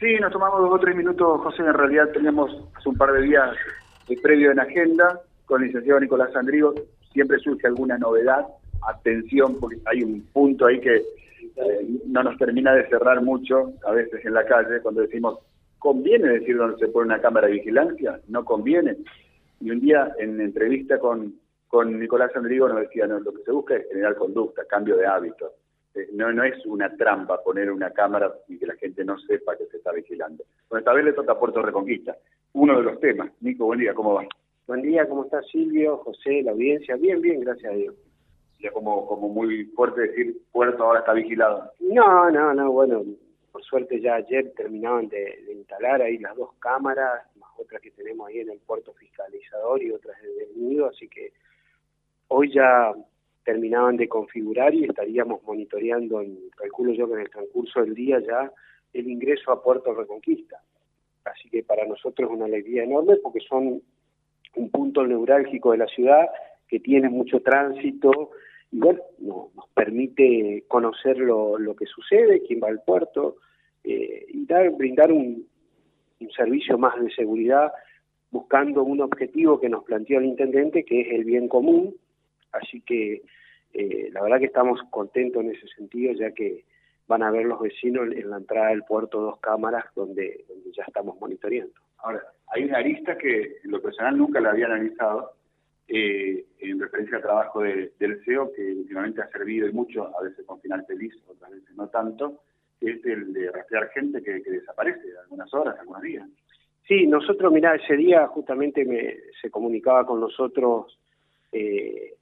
Sí, nos tomamos dos o tres minutos, José. En realidad teníamos hace un par de días el previo en agenda con el licenciado Nicolás Sandrigo. Siempre surge alguna novedad. Atención, porque hay un punto ahí que eh, no nos termina de cerrar mucho, a veces en la calle, cuando decimos, ¿conviene decir dónde se pone una cámara de vigilancia? No conviene. Y un día, en entrevista con, con Nicolás Sandrigo, nos decía, no, lo que se busca es generar conducta, cambio de hábitos no, no es una trampa poner una cámara y que la gente no sepa que se está vigilando. Bueno, esta vez le toca Puerto Reconquista, uno de los temas. Nico, buen día, ¿cómo va? Buen día, ¿cómo está Silvio, José, la audiencia? Bien, bien, gracias a Dios. Ya como, como muy fuerte decir, Puerto ahora está vigilado. No, no, no, bueno, por suerte ya ayer terminaban de, instalar ahí las dos cámaras, más otras que tenemos ahí en el puerto fiscalizador y otras el nido, así que hoy ya terminaban de configurar y estaríamos monitoreando, en, calculo yo que en el transcurso del día ya, el ingreso a Puerto Reconquista. Así que para nosotros es una alegría enorme porque son un punto neurálgico de la ciudad que tiene mucho tránsito y bueno, nos permite conocer lo, que sucede, quién va al puerto eh, y dar, brindar un, un servicio más de seguridad buscando un objetivo que nos planteó el intendente que es el bien común, así que eh, la verdad que estamos contentos en ese sentido, ya que van a ver los vecinos en la entrada del puerto dos cámaras donde, ya estamos monitoreando. Ahora, hay una arista que en lo personal nunca la había analizado, eh, en referencia al trabajo del CEO, que últimamente ha servido y mucho, a veces con final feliz, otras veces no tanto, que es el de rastrear gente que, desaparece algunas horas, algunos días. Sí, nosotros, mira, ese día justamente me, se comunicaba con nosotros eh,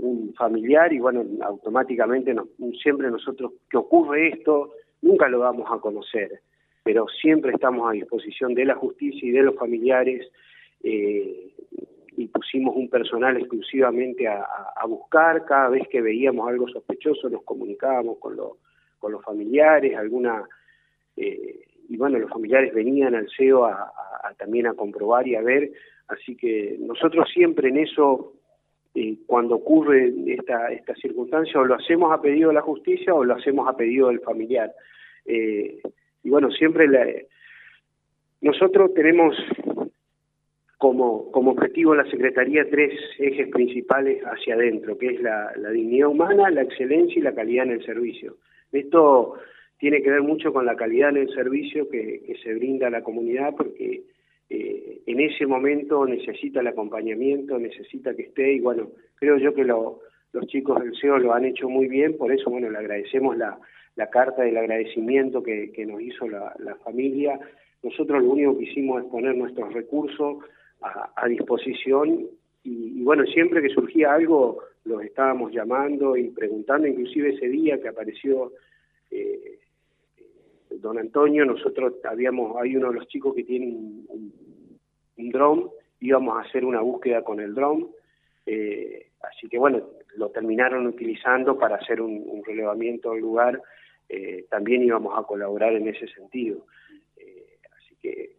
un familiar y bueno, automáticamente siempre nosotros que ocurre esto, nunca lo vamos a conocer, pero siempre estamos a disposición de la justicia y de los familiares eh, y pusimos un personal exclusivamente a, buscar, cada vez que veíamos algo sospechoso nos comunicábamos con, con los familiares, alguna... Eh, y bueno, los familiares venían al CEO a, también a comprobar y a ver, así que nosotros siempre en eso eh, cuando ocurre esta, esta circunstancia, o lo hacemos a pedido de la justicia o lo hacemos a pedido del familiar. Eh, y bueno, siempre la, nosotros tenemos como, como objetivo la Secretaría tres ejes principales hacia adentro, que es la, dignidad humana, la excelencia y la calidad en el servicio. Esto tiene que ver mucho con la calidad en el servicio que se brinda a la comunidad, porque eh, en ese momento necesita el acompañamiento, necesita que esté y bueno, creo yo que los chicos del CEO lo han hecho muy bien, por eso bueno, le agradecemos la, carta del agradecimiento que, nos hizo la, familia. Nosotros lo único que hicimos es poner nuestros recursos a, disposición y, bueno, siempre que surgía algo los estábamos llamando y preguntando, inclusive ese día que apareció eh, don Antonio, nosotros habíamos, hay uno de los chicos que tiene un, un, dron, íbamos a hacer una búsqueda con el dron, eh, así que bueno, lo terminaron utilizando para hacer un, relevamiento del lugar, eh, también íbamos a colaborar en ese sentido. Eh, así que...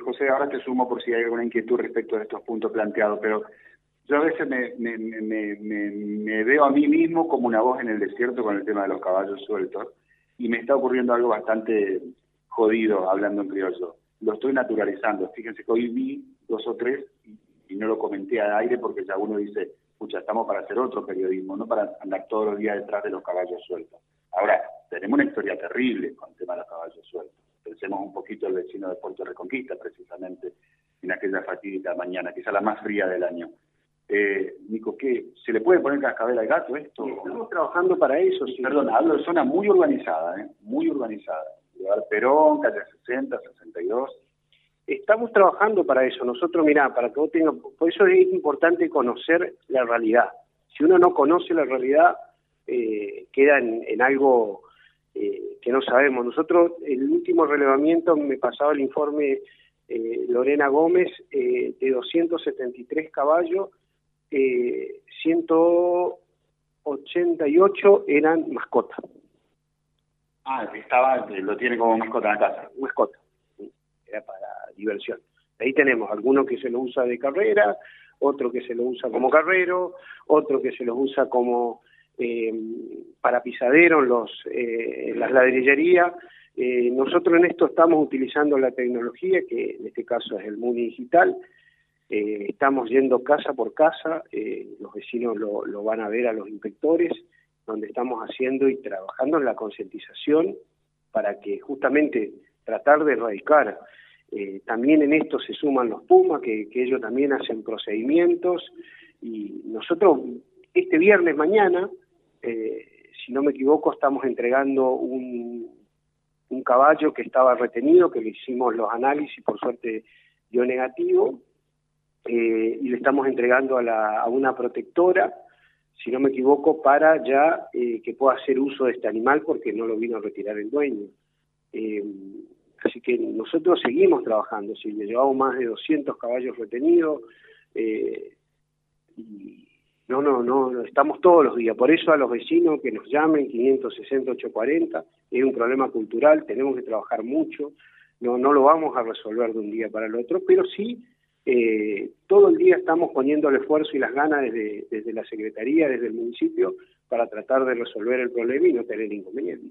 José, ahora te sumo por si hay alguna inquietud respecto a estos puntos planteados, pero yo a veces me, me, me, me, veo a mí mismo como una voz en el desierto con el tema de los caballos sueltos y me está ocurriendo algo bastante jodido hablando en criollo. Lo estoy naturalizando. Fíjense que hoy vi dos o tres y, no lo comenté al aire porque ya uno dice, pucha, estamos para hacer otro periodismo, no para andar todos los días detrás de los caballos sueltos. Ahora, tenemos una historia terrible con el tema de los caballos sueltos. Pensemos un poquito el vecino de Puerto Reconquista, precisamente, en aquella fatídica mañana, quizá la más fría del año. Eh, Nico, ¿qué? ¿Se le puede poner cascabel al gato esto? Estamos trabajando para eso, sí. Perdón, hablo de zona muy urbanizada, ¿eh? muy urbanizada. Perón, calle 60, 62. Estamos trabajando para eso. Nosotros, mirá, para que vos tengas... Por eso es importante conocer la realidad. Si uno no conoce la realidad, eh, queda en, algo eh, que no sabemos. Nosotros, el último relevamiento, me pasaba el informe eh, Lorena Gómez, de 273 caballos, 188 eran mascotas. Ah, estaba, lo tiene como mascota en la casa. Mascota, era para diversión. Ahí tenemos algunos que se lo usa de carrera, otro que se lo usa como carrero, otro que se lo usa como eh, para pisadero en los, eh, las ladrillerías, Eh, nosotros en esto estamos utilizando la tecnología, que en este caso es el MUNI digital. Eh, estamos yendo casa por casa, eh, los vecinos lo, van a ver a los inspectores, donde estamos haciendo y trabajando en la concientización para que justamente tratar de erradicar. también en esto se suman los Pumas, que, ellos también hacen procedimientos, y nosotros este viernes mañana, si no me equivoco, estamos entregando un, un caballo que estaba retenido, que le hicimos los análisis, por suerte dio negativo, eh, y le estamos entregando a, la, a, una protectora, si no me equivoco, para ya eh, que pueda hacer uso de este animal porque no lo vino a retirar el dueño. Eh, así que nosotros seguimos trabajando, si le llevamos más de 200 caballos retenidos, y no, no, no, estamos todos los días. Por eso a los vecinos que nos llamen 560 840 es un problema cultural, tenemos que trabajar mucho, no, no lo vamos a resolver de un día para el otro, pero sí eh, todo el día estamos poniendo el esfuerzo y las ganas desde, desde la Secretaría, desde el municipio, para tratar de resolver el problema y no tener inconvenientes.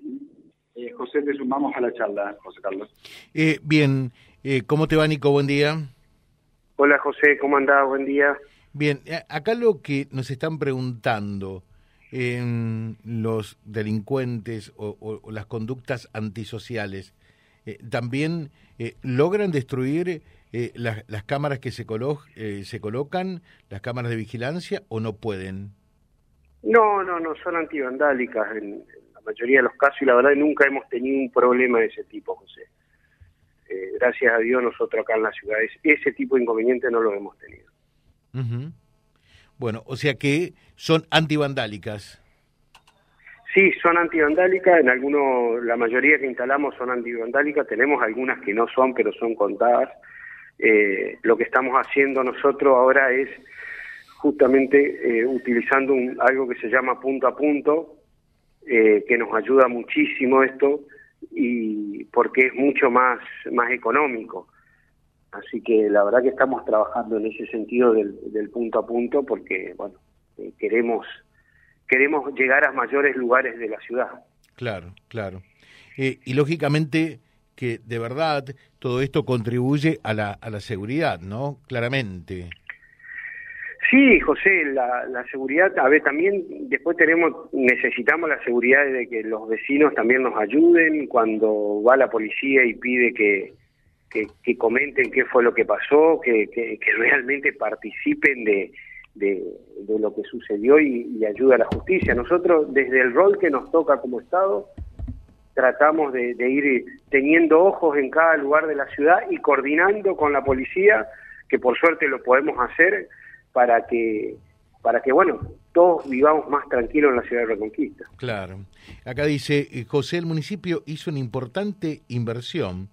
Eh, José, te sumamos a la charla, José Carlos. Eh, bien, eh, ¿cómo te va, Nico? Buen día. Hola, José, ¿cómo andás? Buen día. Bien, acá lo que nos están preguntando en los delincuentes o, las conductas antisociales, eh, ¿también eh, logran destruir eh, las, las, cámaras que se, colo se colocan, las cámaras de vigilancia, o no pueden? No, no, no, son antivandálicas en, la mayoría de los casos y la verdad nunca hemos tenido un problema de ese tipo, José. gracias a Dios nosotros acá en la ciudad ese tipo de inconveniente no lo hemos tenido. Bueno, o sea que son antivandálicas. Sí, son antivandálicas, en algunos, la mayoría que instalamos son antivandálicas, tenemos algunas que no son, pero son contadas. Eh, lo que estamos haciendo nosotros ahora es justamente eh, utilizando un, algo que se llama punto a punto, eh, que nos ayuda muchísimo esto, y porque es mucho más, más económico. Así que la verdad que estamos trabajando en ese sentido del, punto a punto porque, bueno, eh, queremos, queremos llegar a mayores lugares de la ciudad. Claro, claro. Y lógicamente que de verdad todo esto contribuye a la, a la seguridad, ¿no? Claramente. Sí, José, la, la seguridad, a ver, también después tenemos, necesitamos la seguridad de que los vecinos también nos ayuden cuando va la policía y pide que, que, comenten qué fue lo que pasó, que, que, realmente participen de, de, lo que sucedió y ayuda a la justicia. Nosotros, desde el rol que nos toca como Estado, tratamos de, de, ir teniendo ojos en cada lugar de la ciudad y coordinando con la policía, que por suerte lo podemos hacer, para que, para que bueno, todos vivamos más tranquilos en la ciudad de Reconquista. Claro. Acá dice, eh, José, el municipio hizo una importante inversión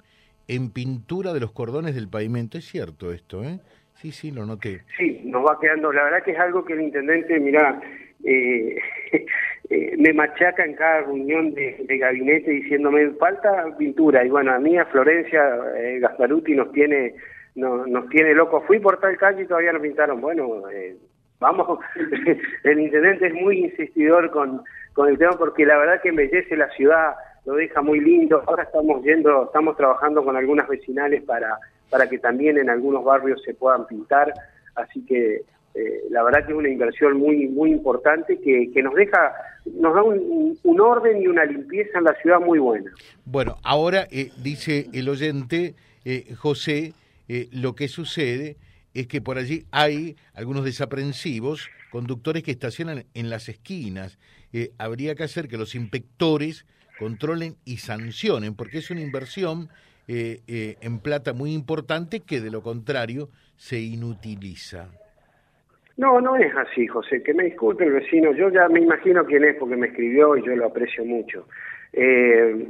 en pintura de los cordones del pavimento. Es cierto esto, ¿eh? Sí, sí, lo noté. Sí, nos va quedando. La verdad que es algo que el intendente, mira, eh, eh, me machaca en cada reunión de, gabinete diciéndome falta pintura. Y bueno, a mí, a Florencia, eh, Gasparuti nos tiene, no, nos tiene locos. Fui por tal calle y todavía no pintaron. Bueno, eh, vamos, el intendente es muy insistidor con, con el tema porque la verdad que embellece la ciudad lo deja muy lindo. Ahora estamos yendo, estamos trabajando con algunas vecinales para, para que también en algunos barrios se puedan pintar, así que eh, la verdad que es una inversión muy muy importante que, que nos deja nos da un, un, orden y una limpieza en la ciudad muy buena. Bueno, ahora eh, dice el oyente eh, José, lo que sucede es que por allí hay algunos desaprensivos, conductores que estacionan en las esquinas. Habría que hacer que los inspectores controlen y sancionen, porque es una inversión en plata muy importante que de lo contrario se inutiliza. No, no es así, José. Que me disculpe el vecino. Yo ya me imagino quién es porque me escribió y yo lo aprecio mucho. Eh,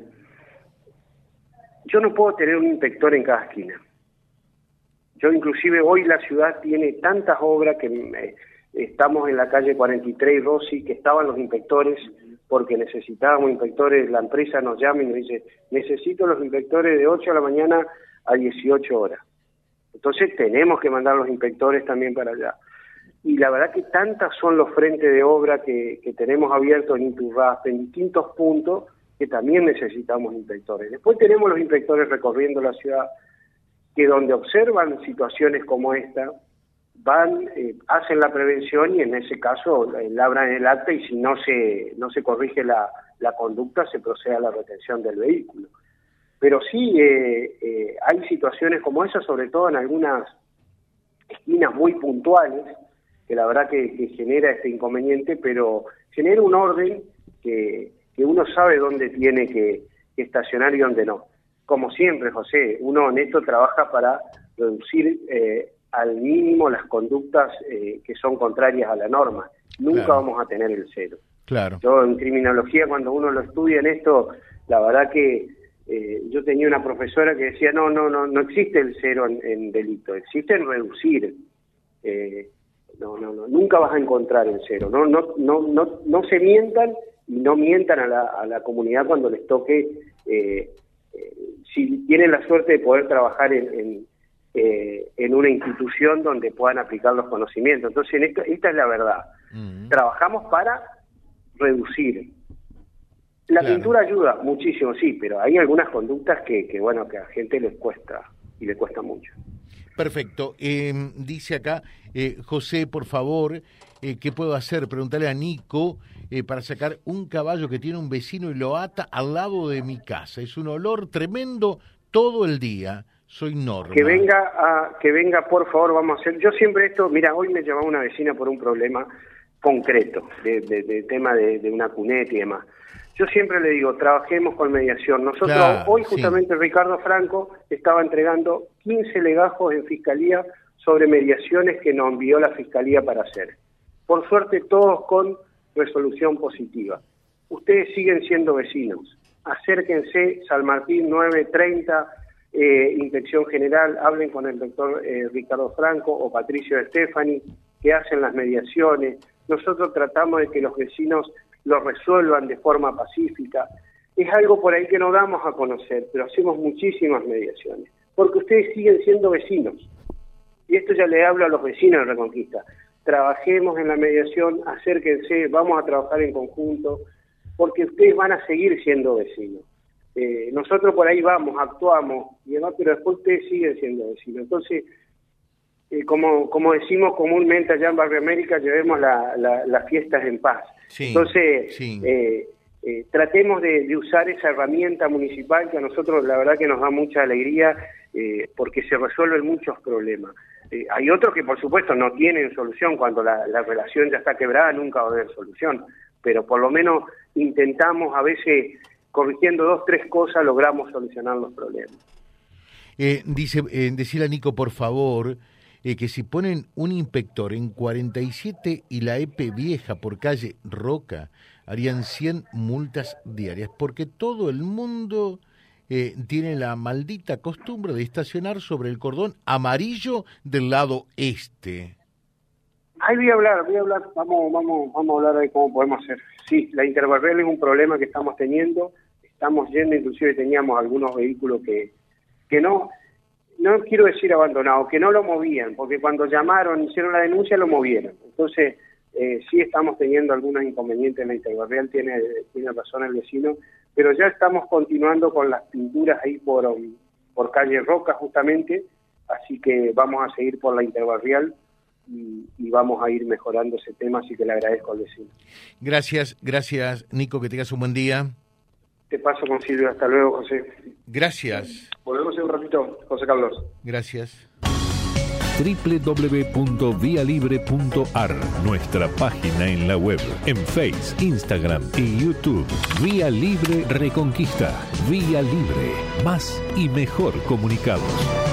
yo no puedo tener un inspector en cada esquina. Yo inclusive hoy la ciudad tiene tantas obras que estamos en la calle 43 Rossi, que estaban los inspectores porque necesitábamos inspectores, la empresa nos llama y nos dice, necesito los inspectores de 8 de la mañana a 18 horas. Entonces tenemos que mandar los inspectores también para allá. Y la verdad que tantas son los frentes de obra que, tenemos abiertos en Iturraspe, en distintos puntos, que también necesitamos inspectores. Después tenemos los inspectores recorriendo la ciudad, que donde observan situaciones como esta, van, eh, hacen la prevención y en ese caso eh, labran el acta y si no se, no se corrige la, conducta se procede a la retención del vehículo. Pero sí eh, hay situaciones como esa, sobre todo en algunas esquinas muy puntuales, que la verdad que, que genera este inconveniente, pero genera un orden que, que uno sabe dónde tiene que, estacionar y dónde no. Como siempre, José, uno en esto trabaja para reducir eh, al mínimo las conductas eh, que son contrarias a la norma. Nunca vamos a tener el cero. Claro. Yo en criminología, cuando uno lo estudia en esto, la verdad que eh, yo tenía una profesora que decía, no, no, no, no existe el cero en, delito, existe en reducir. No, no, no, nunca vas a encontrar el cero. No, no, no, no, no se mientan y no mientan a la, a la comunidad cuando les toque, eh, eh, si tienen la suerte de poder trabajar en, en, eh, en, una institución donde puedan aplicar los conocimientos. Entonces, esta, esta es la verdad. Trabajamos para reducir. La pintura ayuda muchísimo, sí, pero hay algunas conductas que, que, bueno, que a gente les cuesta y le cuesta mucho. Perfecto. dice acá, José, por favor, ¿qué puedo hacer? Preguntarle a Nico eh, para sacar un caballo que tiene un vecino y lo ata al lado de mi casa. Es un olor tremendo todo el día. Soy Norma. Que venga, a, que venga, por favor, vamos a hacer. Yo siempre esto, mira, hoy me llamaba una vecina por un problema concreto, de, tema de, una cuneta y demás. Yo siempre le digo, trabajemos con mediación. Nosotros, hoy justamente Ricardo Franco estaba entregando 15 legajos en fiscalía sobre mediaciones que nos envió la fiscalía para hacer. Por suerte, todos con resolución positiva. Ustedes siguen siendo vecinos. Acérquense, San Martín 930, eh, Inspección General, hablen con el doctor eh, Ricardo Franco o Patricio Estefani, que hacen las mediaciones. Nosotros tratamos de que los vecinos lo resuelvan de forma pacífica. Es algo por ahí que no damos a conocer, pero hacemos muchísimas mediaciones, porque ustedes siguen siendo vecinos. Y esto ya le hablo a los vecinos de Reconquista trabajemos en la mediación, acérquense, vamos a trabajar en conjunto, porque ustedes van a seguir siendo vecinos. Eh, nosotros por ahí vamos, actuamos, y demás, pero después ustedes siguen siendo vecinos. Entonces, eh, como, como decimos comúnmente allá en Barrio América, llevemos las fiestas en paz. Entonces, eh, tratemos de, de, usar esa herramienta municipal que a nosotros la verdad que nos da mucha alegría porque se resuelven muchos problemas. Eh, hay otros que, por supuesto, no tienen solución. Cuando la, relación ya está quebrada, nunca va a haber solución. Pero por lo menos intentamos, a veces, corrigiendo dos, tres cosas, logramos solucionar los problemas. Eh, dice, eh, decirle a Nico, por favor, eh, que si ponen un inspector en 47 y la EPE vieja por calle Roca, harían 100 multas diarias, porque todo el mundo eh, tiene la maldita costumbre de estacionar sobre el cordón amarillo del lado este. Ahí voy a hablar, voy a hablar, vamos, vamos, vamos a hablar de cómo podemos hacer. Sí, la interbarrial es un problema que estamos teniendo, estamos yendo, inclusive teníamos algunos vehículos que, que no, no quiero decir abandonados, que no lo movían, porque cuando llamaron, hicieron la denuncia, lo movieron. Entonces, eh, sí estamos teniendo algunos inconvenientes en la interbarrial, tiene, tiene razón el vecino, pero ya estamos continuando con las pinturas ahí por, um, por calle Roca justamente, así que vamos a seguir por la interbarrial y, vamos a ir mejorando ese tema, así que le agradezco al vecino. Gracias, gracias Nico, que tengas un buen día. Te paso con Silvio, hasta luego José. Gracias. Volvemos en un ratito, José Carlos. Gracias www.vialibre.ar, nuestra página en la web, en Face, Instagram y YouTube. Vía Libre Reconquista. Vía Libre. Más y mejor comunicados.